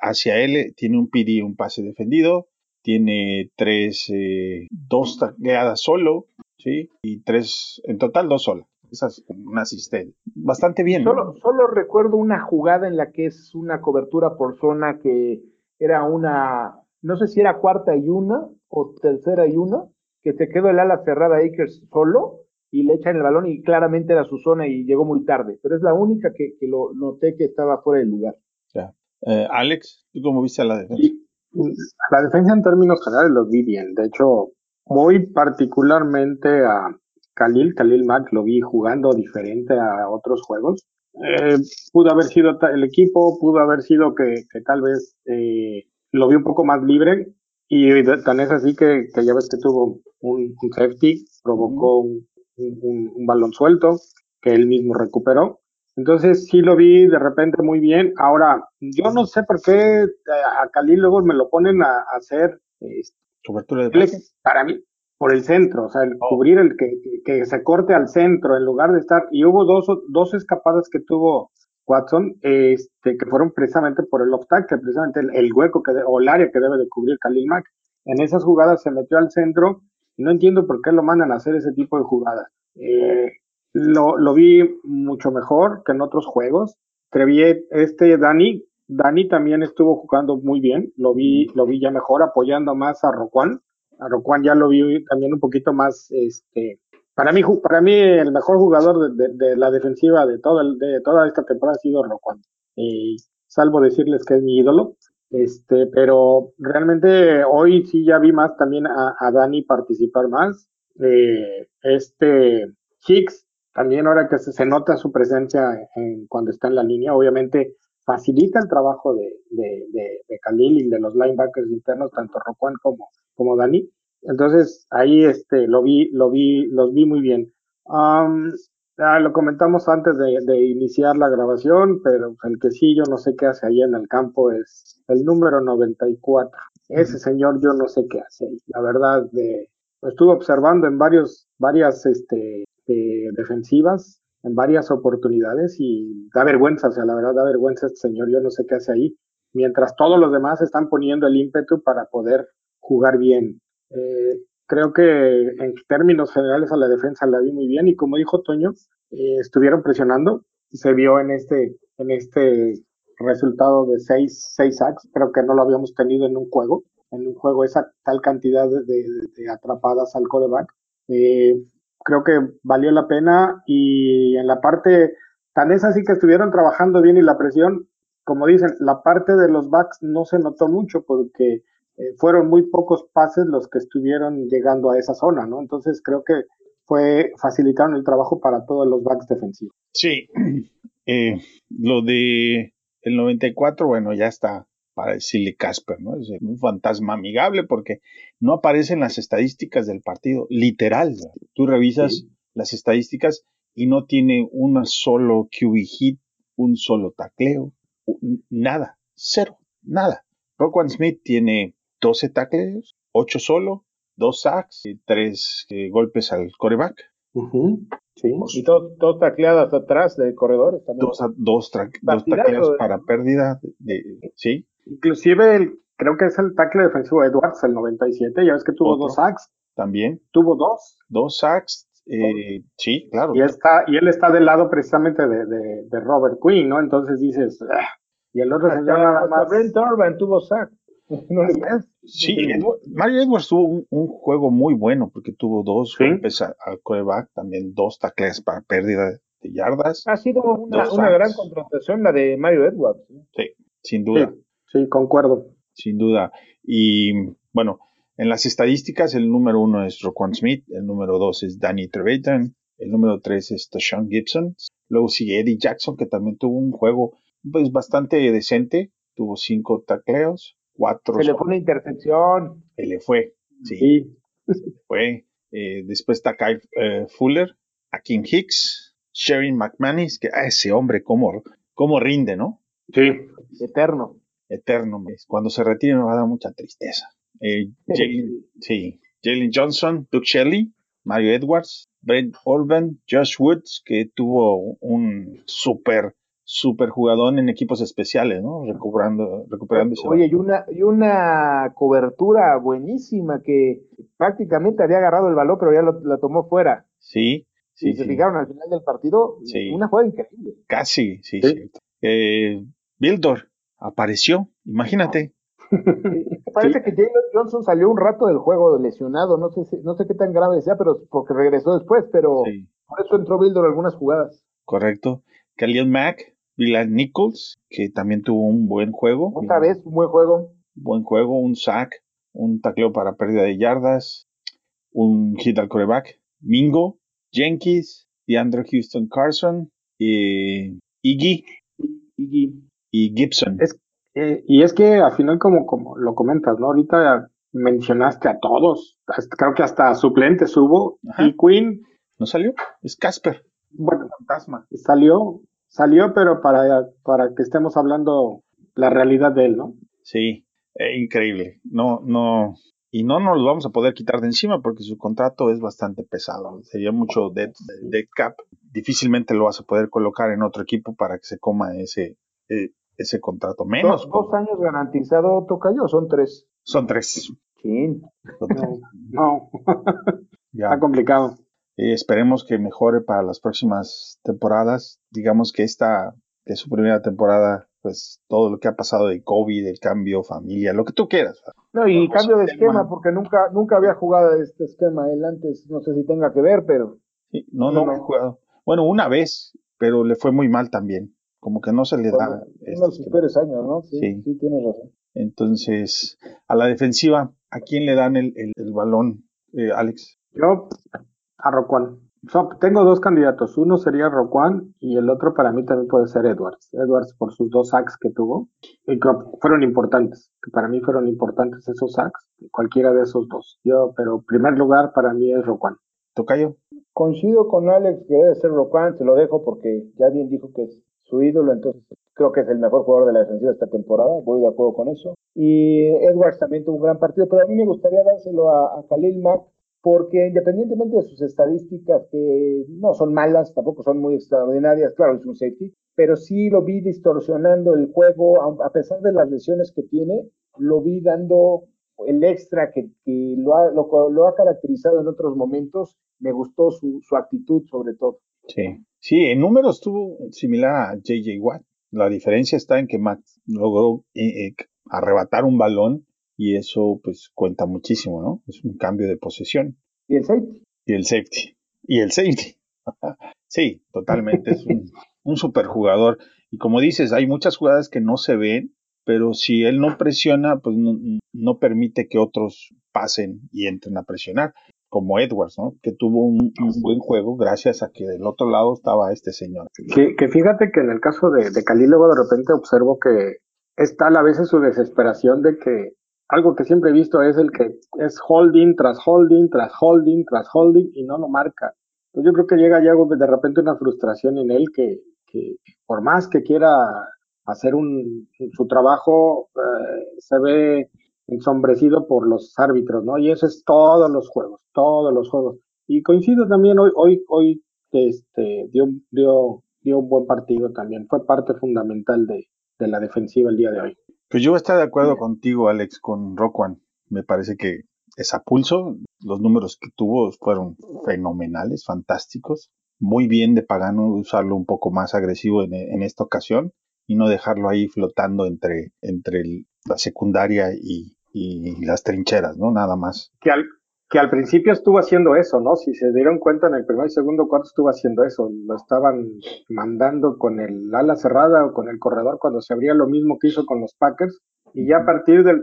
hacia él tiene un PD, un pase defendido, tiene tres, eh, dos taqueadas solo, ¿sí? Y tres, en total dos solas. Esa es un asistente. Bastante bien. Solo, solo recuerdo una jugada en la que es una cobertura por zona que era una, no sé si era cuarta y una o tercera y una, que se quedó el ala cerrada Akers solo y le echan el balón y claramente era su zona y llegó muy tarde. Pero es la única que, que lo noté que estaba fuera del lugar. Ya. Eh, Alex, ¿tú cómo viste a la defensa? La defensa en términos generales lo vi bien. De hecho, muy particularmente a Khalil, Khalil Mack lo vi jugando diferente a otros juegos. Eh, pudo haber sido el equipo, pudo haber sido que, tal vez eh, lo vi un poco más libre y tan es así que, ya ves que tuvo un, safety, provocó un, balón suelto que él mismo recuperó. Entonces sí lo vi de repente muy bien. Ahora, yo no sé por qué a Khalil luego me lo ponen a, hacer este, Cobertura de Para mí, por el centro, o sea, el oh. cubrir el que, que, se corte al centro en lugar de estar. Y hubo dos, dos escapadas que tuvo Watson, este, que fueron precisamente por el obstáculo, precisamente el, hueco que o el área que debe de cubrir Khalil Mack. En esas jugadas se metió al centro y no entiendo por qué lo mandan a hacer ese tipo de jugadas. Eh, lo, lo vi mucho mejor que en otros juegos. Trevier, este Dani, Dani también estuvo jugando muy bien, lo vi, lo vi ya mejor apoyando más a Roquan. A Roquan ya lo vi también un poquito más, este, para mí, para mí el mejor jugador de, la defensiva de, todo el, de toda esta temporada ha sido Roquan. Y salvo decirles que es mi ídolo, Este, pero realmente hoy sí ya vi más también a, a Dani participar más. Eh, este Hicks, también ahora que se, se nota su presencia en, cuando está en la línea, obviamente facilita el trabajo de, de, de, de Khalil y de los linebackers internos, tanto Roquan como, como Dani. Entonces ahí este lo vi, lo vi, los vi muy bien. Um, ah, lo comentamos antes de, de, iniciar la grabación, pero el que sí yo no sé qué hace ahí en el campo es el número 94. Ese señor yo no sé qué hace. La verdad, de, estuve observando en varios, varias este, eh, defensivas, en varias oportunidades y da vergüenza, o sea, la verdad da vergüenza este señor, yo no sé qué hace ahí, mientras todos los demás están poniendo el ímpetu para poder jugar bien. Eh, creo que en términos generales a la defensa la vi muy bien y como dijo Toño, eh, estuvieron presionando, se vio en este, en este resultado de seis, seis sacks, creo que no lo habíamos tenido en un juego, en un juego esa tal cantidad de, de, de atrapadas al coreback. Eh, creo que valió la pena y en la parte, tan es así que estuvieron trabajando bien y la presión, como dicen, la parte de los backs no se notó mucho porque eh, fueron muy pocos pases los que estuvieron llegando a esa zona, ¿no? Entonces creo que fue facilitaron el trabajo para todos los backs defensivos. Sí, eh, lo de el 94, bueno, ya está para decirle Casper, ¿no? Es un fantasma amigable porque no aparecen las estadísticas del partido, literal. ¿no? Tú revisas sí. las estadísticas y no tiene un solo QB hit, un solo tacleo, nada, cero, nada. Roquan Smith tiene 12 tacleos, 8 solo, 2 sacks, 3 eh, golpes al coreback. Uh -huh. Sí, y dos, dos tacleadas atrás de corredores también. Dos, dos, dos tacleos para pérdida, de, de, sí. Inclusive el, creo que es el tackle defensivo de Edwards, el 97, ya ves que tuvo Otro, dos sacks. También. Tuvo dos. Dos sacks, eh, sí, claro. Y, está, y él está del lado precisamente de, de, de Robert Quinn, ¿no? Entonces dices, ah. y el otro señor nada más. Brent Orban tuvo sack. No sí, Edward, Mario Edwards tuvo un, un, juego muy bueno porque tuvo dos ¿Sí? golpes al coreback, también dos tacles para pérdida de yardas. Ha sido una, una gran contratación la de Mario Edwards. ¿eh? Sí, sin duda. Sí, sí, concuerdo. Sin duda. Y bueno, en las estadísticas el número uno es Roquan Smith, el número dos es Danny Trevathan, el número tres es Tashawn Gibson, luego sigue Eddie Jackson que también tuvo un juego pues bastante decente, tuvo cinco tacleos, cuatro. Se le fue una intercepción. Se le fue, sí. fue. Eh, después está Kyle eh, Fuller, Akim Hicks, Sherin McManus, que ah, ese hombre cómo, cómo rinde, ¿no? Sí. Eterno. Eterno. Cuando se retire me va a dar mucha tristeza. Eh, Jalen, sí. Jalen Johnson, Doug Shelley, Mario Edwards, Brent Orban, Josh Woods, que tuvo un súper super jugador en equipos especiales, ¿no? Recuperando, recuperándose. Oye, y una, y una cobertura buenísima que prácticamente había agarrado el balón, pero ya lo, la tomó fuera. Sí, sí. Y se fijaron al final del partido, sí. una jugada increíble. Casi, sí, sí. Eh, Bildor apareció, imagínate. Parece sí. que Jalen Johnson salió un rato del juego lesionado, no sé, no sé qué tan grave sea, pero porque regresó después, pero sí. por eso entró Bildor algunas jugadas. Correcto. Khalil Mack, Dylan Nichols, que también tuvo un buen juego. Otra vez, un buen juego. Buen juego, un sack, un tacleo para pérdida de yardas, un hit al coreback. Mingo, Jenkins, DeAndre Houston Carson, eh, Iggy, Iggy y Gibson. Es, eh, y es que al final, como, como lo comentas, ¿no? Ahorita mencionaste a todos. Hasta, creo que hasta suplentes hubo. Ajá. Y Quinn. ¿No salió? Es Casper. Bueno, fantasma. Salió, salió, pero para, para que estemos hablando la realidad de él, ¿no? Sí, eh, increíble. No, no, y no nos lo vamos a poder quitar de encima porque su contrato es bastante pesado. Sería mucho dead, dead cap. Difícilmente lo vas a poder colocar en otro equipo para que se coma ese, eh, ese contrato. Menos. Dos, dos años garantizado, Tocayo, son tres. Son tres. Sí. Son tres. No. no. ya. Está complicado. Eh, esperemos que mejore para las próximas temporadas. Digamos que esta, que es su primera temporada, pues todo lo que ha pasado de COVID, el cambio, familia, lo que tú quieras. No, y cambio de esquema, porque nunca, nunca había jugado este esquema él antes, no sé si tenga que ver, pero. Sí, no, no, no, no jugado. Bueno, una vez, pero le fue muy mal también. Como que no se le da. Bueno, este, unos peores años, ¿no? Sí, sí. sí tienes razón. Entonces, a la defensiva, ¿a quién le dan el, el, balón, eh, Alex? Yo, a Roquan. tengo dos candidatos. Uno sería Roquan y el otro para mí también puede ser Edwards. Edwards por sus dos sacks que tuvo y que fueron importantes. Que para mí fueron importantes esos sacks. Cualquiera de esos dos. Yo, pero primer lugar para mí es Roquan. Tocayo. Coincido con Alex que debe ser Roquan. Se lo dejo porque ya bien dijo que es su ídolo, entonces creo que es el mejor jugador de la defensiva esta temporada, voy de acuerdo con eso. Y Edwards también tuvo un gran partido, pero a mí me gustaría dárselo a, Khalil Mack, porque independientemente de sus estadísticas, que no son malas, tampoco son muy extraordinarias, claro, es un safety, pero sí lo vi distorsionando el juego, a pesar de las lesiones que tiene, lo vi dando el extra que, lo, ha, lo, ha caracterizado en otros momentos, me gustó su, su actitud sobre todo. Sí, Sí, en números estuvo similar a JJ Watt. La diferencia está en que Max logró eh, eh, arrebatar un balón y eso pues cuenta muchísimo, ¿no? Es un cambio de posesión. ¿Y el safety? Y el safety. Y el safety. sí, totalmente. Es un, un superjugador. Y como dices, hay muchas jugadas que no se ven, pero si él no presiona, pues no, no, permite que otros pasen y entren a presionar como Edwards, ¿no? Que tuvo un, buen juego gracias a que del otro lado estaba este señor. Que, fíjate que en el caso de, de Cali luego de repente observo que está a veces su desesperación de que algo que siempre he visto es el que es holding tras holding tras holding tras holding y no lo marca. Pues yo creo que llega ya de repente una frustración en él que, que por más que quiera hacer un, su trabajo, eh, se ve ensombrecido por los árbitros, ¿no? Y eso es todos los juegos, todos los juegos. Y coincido también hoy, hoy, hoy, este, dio, dio, dio un buen partido también. Fue parte fundamental de, de la defensiva el día de hoy. Pues yo estoy de acuerdo contigo, Alex, con Rockwan. Me parece que es a pulso. Los números que tuvo fueron fenomenales, fantásticos. Muy bien de Pagano usarlo un poco más agresivo en, en esta ocasión y no dejarlo ahí flotando entre, entre la secundaria y, y las trincheras, ¿no? Nada más. Que al, que al principio estuvo haciendo eso, ¿no? Si se dieron cuenta en el primer y segundo cuarto estuvo haciendo eso, lo estaban mandando con el ala cerrada o con el corredor cuando se abría lo mismo que hizo con los Packers y ya a partir de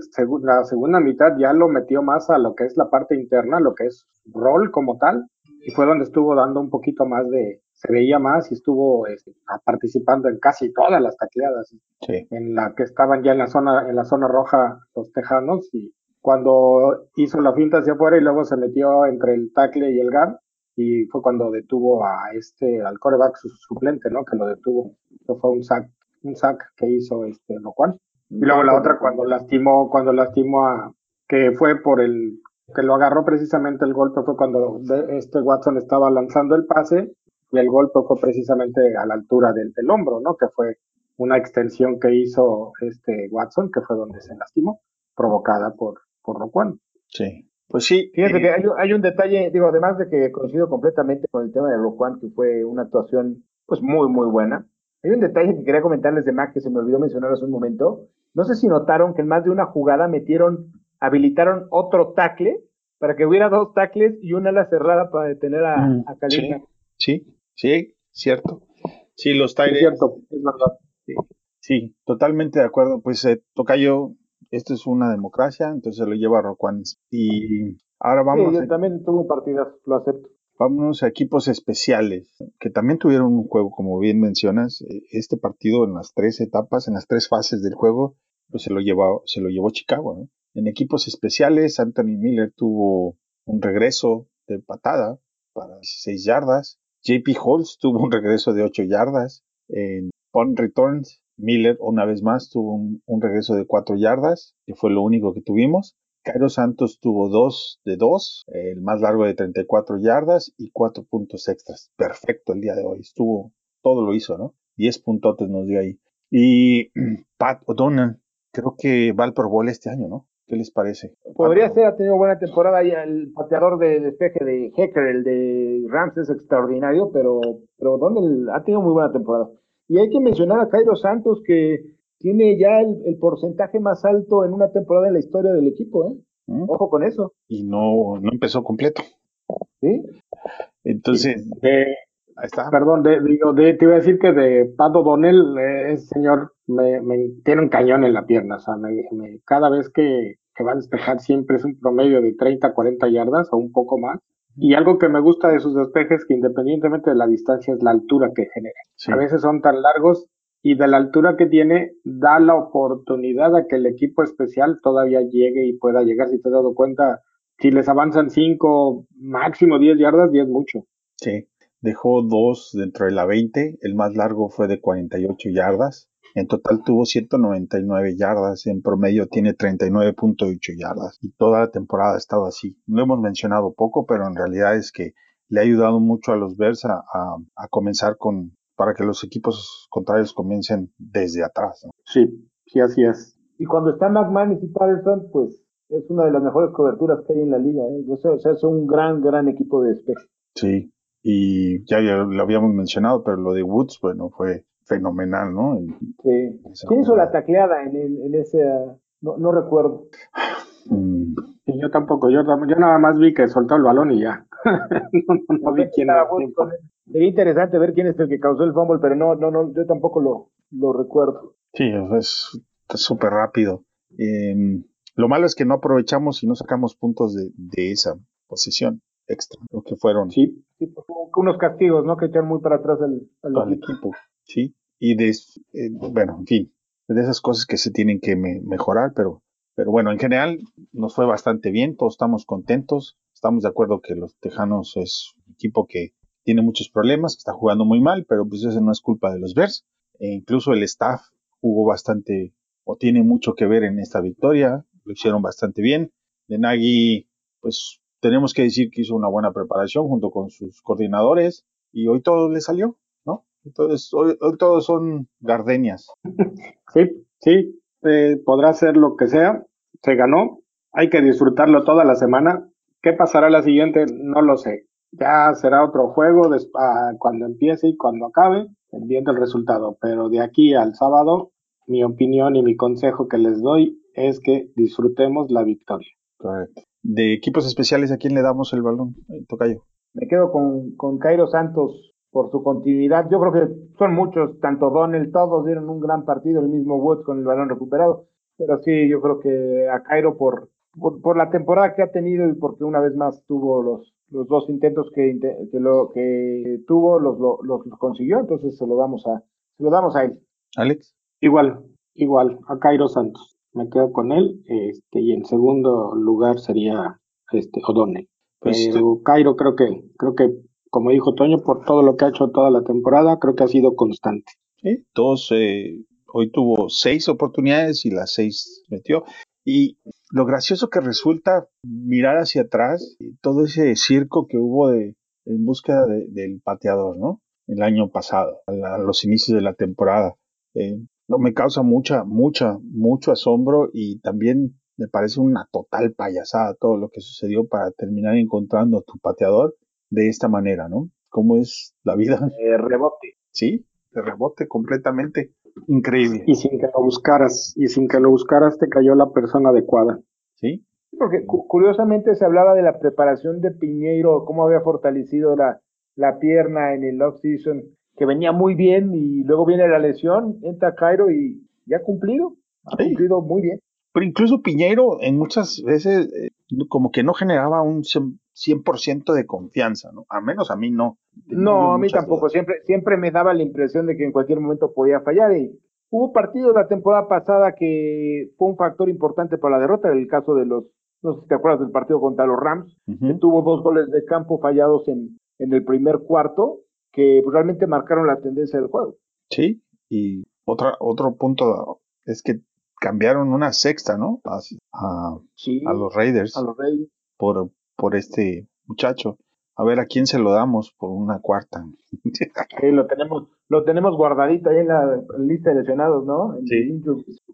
la segunda mitad ya lo metió más a lo que es la parte interna, lo que es rol como tal y fue donde estuvo dando un poquito más de, se veía más y estuvo este, participando en casi todas las tacleadas en la que estaban ya en la zona en la zona roja los tejanos y cuando hizo la finta hacia afuera y luego se metió entre el tackle y el guard y fue cuando detuvo a este al coreback suplente no que lo detuvo. Eso fue un sack un sack que hizo este lo cual. Y luego la otra cuando lastimó cuando lastimó a que fue por el que lo agarró precisamente el golpe fue cuando este Watson estaba lanzando el pase y el golpe fue precisamente a la altura del, del hombro, ¿no? Que fue una extensión que hizo este Watson, que fue donde se lastimó, provocada por, por Roquan. Sí, pues sí. Fíjate que hay, un detalle, digo, además de que coincido completamente con el tema de Roquan, que fue una actuación pues muy, muy buena. Hay un detalle que quería comentarles de Mac que se me olvidó mencionar hace un momento. No sé si notaron que en más de una jugada metieron, habilitaron otro tackle para que hubiera dos tackles y una ala cerrada para detener a, mm, a sí, Sí, cierto. Sí, los Tigers. cierto, es verdad. Sí, totalmente de acuerdo. Pues eh, Tocayo, esto es una democracia, entonces lo lleva Roquan. Y ahora vamos. Sí, también tuvo partidas, lo acepto. Vámonos a equipos especiales, que también tuvieron un juego, como bien mencionas. Eh, este partido en las tres etapas, en las tres fases del juego, pues se lo llevó, se lo llevó Chicago, ¿no? En equipos especiales, Anthony Miller tuvo un regreso de patada para 16 yardas. JP Holtz tuvo un regreso de 8 yardas. En punt returns, Miller una vez más tuvo un, regreso de 4 yardas, que fue lo único que tuvimos. Cairo Santos tuvo 2 de 2, el más largo de 34 yardas y 4 puntos extras. Perfecto el día de hoy. Estuvo, todo lo hizo, ¿no? 10 puntotes nos dio ahí. Y Pat O'Donnell, creo que va al Pro Bowl este año, ¿no? ¿Qué les parece? Podría ser, ha tenido buena temporada y el pateador de despeje de Hecker, el de Rams, es extraordinario, pero, pero Donald ha tenido muy buena temporada. Y hay que mencionar a Cairo Santos, que tiene ya el, porcentaje más alto en una temporada en la historia del equipo, ¿eh? ¿Mm? Ojo con eso. Y no, no empezó completo. ¿Sí? Entonces. Ahí está. Perdón, de, digo, de, te iba a decir que de Pat O'Donnell, eh, ese señor me, me tiene un cañón en la pierna. O sea, me, me- cada vez que, que va a despejar siempre es un promedio de 30, 40 yardas o un poco más. Y algo que me gusta de sus despejes, que independientemente de la distancia, es la altura que genera. Sí. A veces son tan largos y de la altura que tiene, da la oportunidad a que el equipo especial todavía llegue y pueda llegar. Si te has dado cuenta, si les avanzan 5, máximo 10 yardas, 10 mucho. Sí. Dejó dos dentro de la 20. El más largo fue de 48 yardas. En total tuvo 199 yardas. En promedio tiene 39.8 yardas. Y toda la temporada ha estado así. Lo hemos mencionado poco, pero en realidad es que le ha ayudado mucho a los Bears a, a- a comenzar con, para que los equipos contrarios comiencen desde atrás. ¿no? Sí, sí, así es. Y cuando está McManus y Patterson, pues es una de las mejores coberturas que hay en la liga. ¿eh? O sea, o sea, es un gran, gran equipo de despeje. Sí. Y ya, ya lo habíamos mencionado, pero lo de Woods, bueno, fue fenomenal, ¿no? En- Sí. ¿Quién hizo la tacleada en, en ese? no, no recuerdo. Mm, Y yo tampoco, yo, nada más vi que soltó el balón y ya. no, no, no vi quién era. Sería interesante ver quién es el que causó el fumble, pero no, no, no, yo tampoco lo, lo recuerdo. Sí, es es súper rápido. Eh, lo malo es que no aprovechamos y no sacamos puntos de, de esa posición extra. Lo que fueron Sí, Pues, unos castigos, ¿no? Que echan muy para atrás al equipo. equipo. Sí. Y de, eh, bueno, en fin, de esas cosas que se tienen que me- mejorar, pero, pero bueno, en general nos fue bastante bien. Todos estamos contentos. Estamos de acuerdo que los Tejanos es un equipo que tiene muchos problemas, que está jugando muy mal, pero pues eso no es culpa de los Bears. E incluso el staff jugó bastante o tiene mucho que ver en esta victoria. Lo hicieron bastante bien. De Nagy, pues tenemos que decir que hizo una buena preparación junto con sus coordinadores y hoy todo le salió, ¿no? Entonces, hoy, hoy todos son gardenias. sí, sí. eh, podrá ser lo que sea. Se ganó. Hay que disfrutarlo toda la semana. ¿Qué pasará la siguiente? No lo sé. Ya será otro juego ah, cuando empiece y cuando acabe, viendo el resultado. Pero de aquí al sábado, mi opinión y mi consejo que les doy es que disfrutemos la victoria. Correcto. De equipos especiales, ¿a quién le damos el balón? Tocayo. Me quedo con, con Cairo Santos por su continuidad. Yo creo que son muchos, tanto Donnell, todos dieron un gran partido, el mismo Woods con el balón recuperado. Pero sí, yo creo que a Cairo por, por, por la temporada que ha tenido y porque una vez más tuvo los, los dos intentos que, que, lo, que tuvo, los, lo- los, los consiguió, entonces se lo damos a, se lo damos a él. Alex. Igual, igual, a Cairo Santos. Me quedo con él. Este, y en segundo lugar sería este O'Donnell. Pues, Pero Cairo creo que, creo que, como dijo Toño, por todo lo que ha hecho toda la temporada, creo que ha sido constante. Sí, todos, eh, hoy tuvo seis oportunidades y las seis metió. Y lo gracioso que resulta mirar hacia atrás, todo ese circo que hubo de, en búsqueda de- del pateador, ¿no? El año pasado, a, la- a los inicios de la temporada. Eh, no, me causa mucha, mucha, mucho asombro y también me parece una total payasada todo lo que sucedió para terminar encontrando a tu pateador de esta manera, ¿no? ¿Cómo es la vida? Eh, rebote. Sí, de rebote completamente. Increíble. Y sin que lo buscaras, y sin que lo buscaras te cayó la persona adecuada. Sí, Porque cu- curiosamente se hablaba de la preparación de Piñeiro, cómo había fortalecido la, la pierna en el off-season, que venía muy bien y luego viene la lesión, entra Cairo y ya ha cumplido, ha Sí. cumplido muy bien. pero incluso Piñeiro en muchas veces eh, como que no generaba un cien- 100% de confianza, ¿no? Al menos a mí no. No, a mí tampoco, dudas. siempre, siempre me daba la impresión de que en cualquier momento podía fallar y hubo partidos la temporada pasada que fue un factor importante para la derrota, el caso de los, no sé si te acuerdas del partido contra los Rams, que tuvo dos goles de campo fallados en, en el primer cuarto, que pues, realmente marcaron la tendencia del juego. Sí, y otra, otro punto es que cambiaron una sexta, ¿no? A, a- Sí, a los Raiders a los Reyes. por, por este muchacho. A ver a quién se lo damos por una cuarta. Sí, lo tenemos, lo tenemos guardadito ahí en la lista de lesionados, ¿no? En Sí.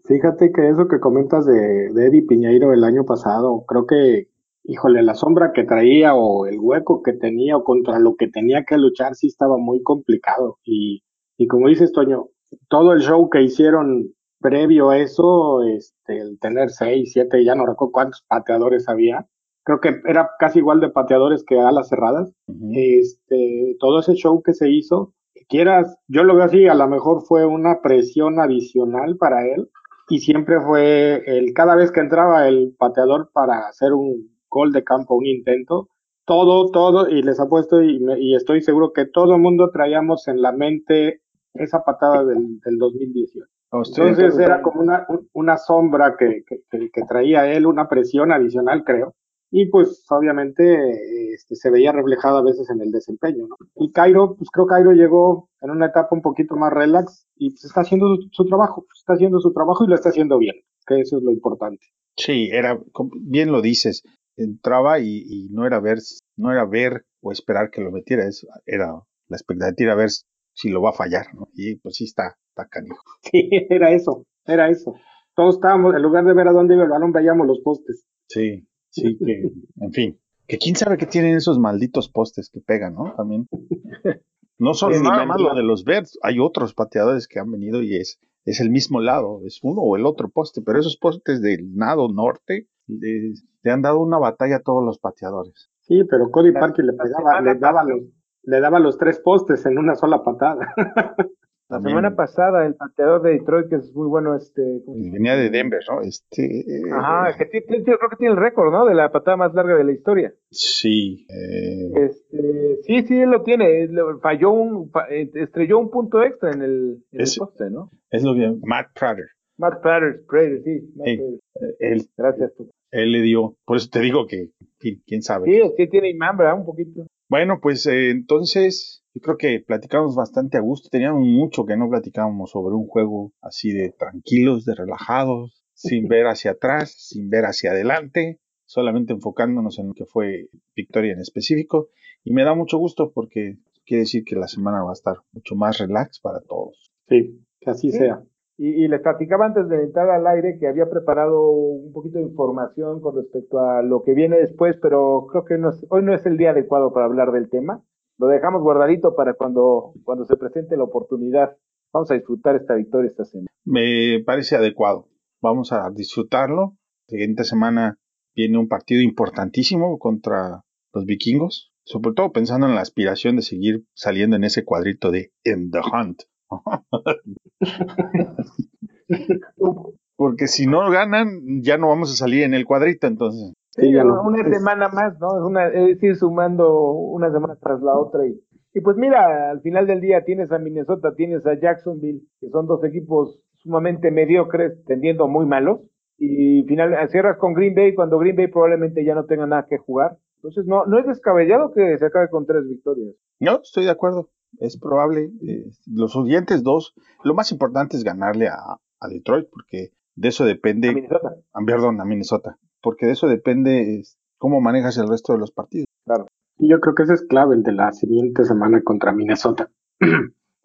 Fíjate que eso que comentas de, de Eddie Piñeiro el año pasado, creo que, híjole, la sombra que traía o el hueco que tenía o contra lo que tenía que luchar sí estaba muy complicado. Y, y como dices, Toño, todo el show que hicieron previo a eso, este, el tener seis, siete, ya no recuerdo cuántos pateadores había, creo que era casi igual de pateadores que alas cerradas. Este, todo ese show que se hizo, quieras, yo lo veo así, a lo mejor fue una presión adicional para él y siempre fue el cada vez que entraba el pateador para hacer un gol de campo, un intento, todo, todo, y les apuesto y, y estoy seguro que todo el mundo traíamos en la mente esa patada del, del 2018. Entonces era como una, una sombra que, que, que, traía él, una presión adicional, creo. Y pues obviamente este, se veía reflejado a veces en el desempeño, ¿no? Y Cairo, pues creo que Cairo llegó en una etapa un poquito más relax y pues está haciendo su trabajo, está haciendo su trabajo y lo está haciendo bien, que eso es lo importante. Sí, era, bien lo dices, entraba y, y no era ver, no era ver o esperar que lo metiera, era la expectativa ver si lo va a fallar, ¿no? Y pues sí está, está canijo. Sí, era eso, era eso. Todos estábamos, en lugar de ver a dónde iba el balón, veíamos los postes. Sí, sí, que, en fin, que quién sabe qué tienen esos malditos postes que pegan, ¿no? También. No solo nada más lo de los Birds, hay otros pateadores que han venido y es, es el mismo lado, es uno o el otro poste, pero esos postes del nado norte le, han dado una batalla a todos los pateadores. Sí, pero Cody Parker le pegaba, le daba los, le daba los tres postes en una sola patada. La semana pasada el pateador de Detroit, que es muy bueno, este... Venía de Denver, ¿no? Este... Ajá, que tiene, creo que tiene el récord, ¿no? De la patada más larga de la historia. Sí. Eh... Este, sí, sí, él lo tiene. Falló un... Eh, estrelló un punto extra en el, en el poste, ¿no? Es lo que... Matt Prater. Matt Prater, Prater, sí. Matt sí. Él, Gracias, tú. Él le dio... Por eso te digo que, quién sabe. Sí, sí tiene imán, ¿verdad? Un poquito. Bueno, pues eh, entonces yo creo que platicamos bastante a gusto. Teníamos mucho que no platicábamos sobre un juego así de tranquilos, de relajados, sin ver hacia atrás, sin ver hacia adelante, solamente enfocándonos en lo que fue victoria en específico. Y me da mucho gusto porque quiere decir que la semana va a estar mucho más relax para todos. Sí, que así sea. Y, les platicaba antes de entrar al aire que había preparado un poquito de información con respecto a lo que viene después, pero creo que no es, hoy no es el día adecuado para hablar del tema. Lo dejamos guardadito para cuando, cuando se presente la oportunidad. Vamos a disfrutar esta victoria esta semana. Me parece adecuado. Vamos a disfrutarlo. La siguiente semana viene un partido importantísimo contra los vikingos, sobre todo pensando en la aspiración de seguir saliendo en ese cuadrito de In the Hunt. Porque si no ganan, ya no vamos a salir en el cuadrito, entonces. Sí, una semana más, ¿no? Es, una, es ir sumando una semana tras la otra. Y, y pues mira, al final del día tienes a Minnesota, tienes a Jacksonville, que son dos equipos sumamente mediocres, tendiendo muy malos. Y final, cierras con Green Bay cuando Green Bay probablemente ya no tenga nada que jugar. Entonces, no, no es descabellado que se acabe con tres victorias. No, estoy de acuerdo es probable. Eh, los siguientes dos, lo más importante es ganarle a, a Detroit, porque de eso depende. A Minnesota. A, perdón, a Minnesota. Porque de eso depende cómo manejas el resto de los partidos. Claro. Y yo creo que ese es clave, el de la siguiente semana contra Minnesota.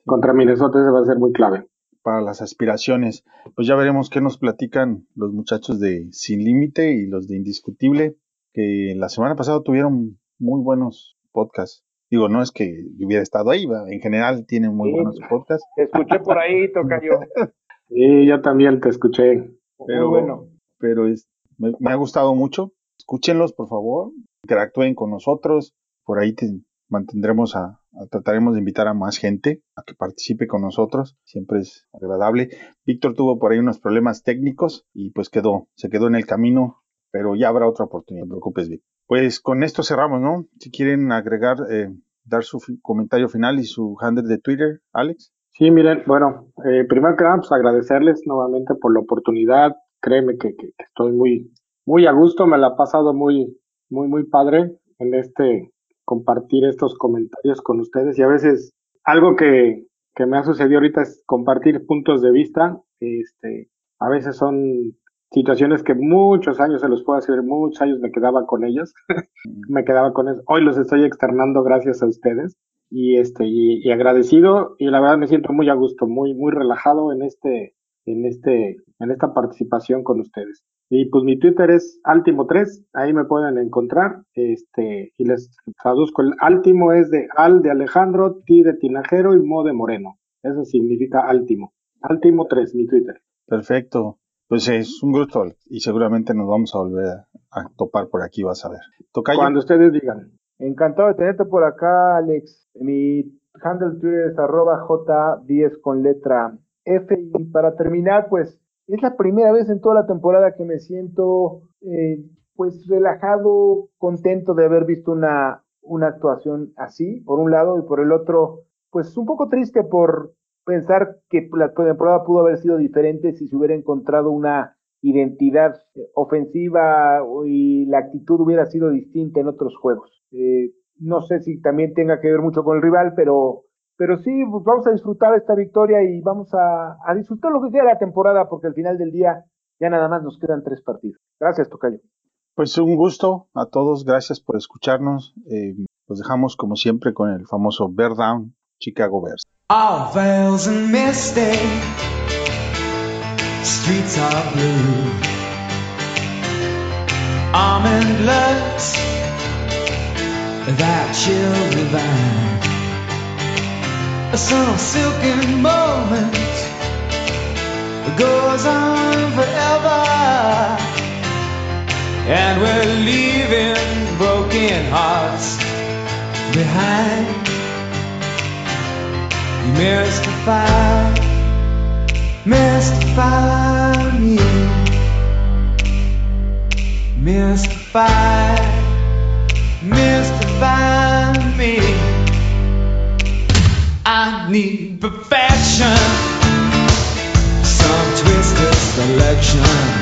contra Minnesota ese va a ser muy clave. Para las aspiraciones. Pues ya veremos qué nos platican los muchachos de Sin Límite y los de Indiscutible, que la semana pasada tuvieron muy buenos podcasts. Digo, no es que hubiera estado ahí, en general tienen muy buenos podcasts. Te escuché por ahí, Tocayo. sí, yo también te escuché. Pero bueno. Pero es, me, ha gustado mucho. Escúchenlos, por favor. Interactúen con nosotros. Por ahí te mantendremos a, trataremos de invitar a más gente a que participe con nosotros. Siempre es agradable. Víctor tuvo por ahí unos problemas técnicos y pues quedó, se quedó en el camino, pero ya habrá otra oportunidad, no te preocupes, Víctor. Pues con esto cerramos, ¿no? Si quieren agregar, eh, dar su comentario final y su handle de Twitter, Alex. Sí, miren, bueno, eh, primero que nada, pues agradecerles nuevamente por la oportunidad. Créeme que, estoy muy, muy a gusto, me la ha pasado muy, muy, muy padre en este compartir estos comentarios con ustedes y a veces algo que, que me ha sucedido ahorita es compartir puntos de vista. Este, a veces son situaciones que muchos años se los puedo hacer, muchos años me quedaba con ellos, me quedaba con eso. Hoy los estoy externando gracias a ustedes y este y, agradecido y la verdad me siento muy a gusto, muy muy relajado en este en este en esta participación con ustedes. Y pues mi Twitter es Altimo3, ahí me pueden encontrar, este y les traduzco el Altimo es de Al de Alejandro, T de Tinajero y Mo de Moreno. Eso significa Altimo. Altimo3 mi Twitter. Perfecto. Pues es un gusto y seguramente nos vamos a volver a topar por aquí, vas a ver. Cuando ustedes digan. Encantado de tenerte por acá, Alex. Mi handle Twitter es arroba J10 con letra F. Y para terminar, pues es la primera vez en toda la temporada que me siento eh, pues relajado, contento de haber visto una, una actuación así, por un lado, y por el otro, pues un poco triste por pensar que la temporada pudo haber sido diferente si se hubiera encontrado una identidad ofensiva y la actitud hubiera sido distinta en otros juegos. Eh, no sé si también tenga que ver mucho con el rival, pero, pero sí, pues vamos a disfrutar esta victoria y vamos a, a disfrutar lo que queda de la temporada, porque al final del día ya nada más nos quedan tres partidos. Gracias, Tocayo. Pues un gusto a todos, gracias por escucharnos. Eh, los dejamos como siempre con el famoso Bear Down, Chicago Bears. All veils and misty, streets are blue. Almond looks that chill divine. Some silken moment goes on forever. And we're leaving broken hearts behind. Mystify, mystify me. Mystify, mystify me. I need perfection, some twisted selection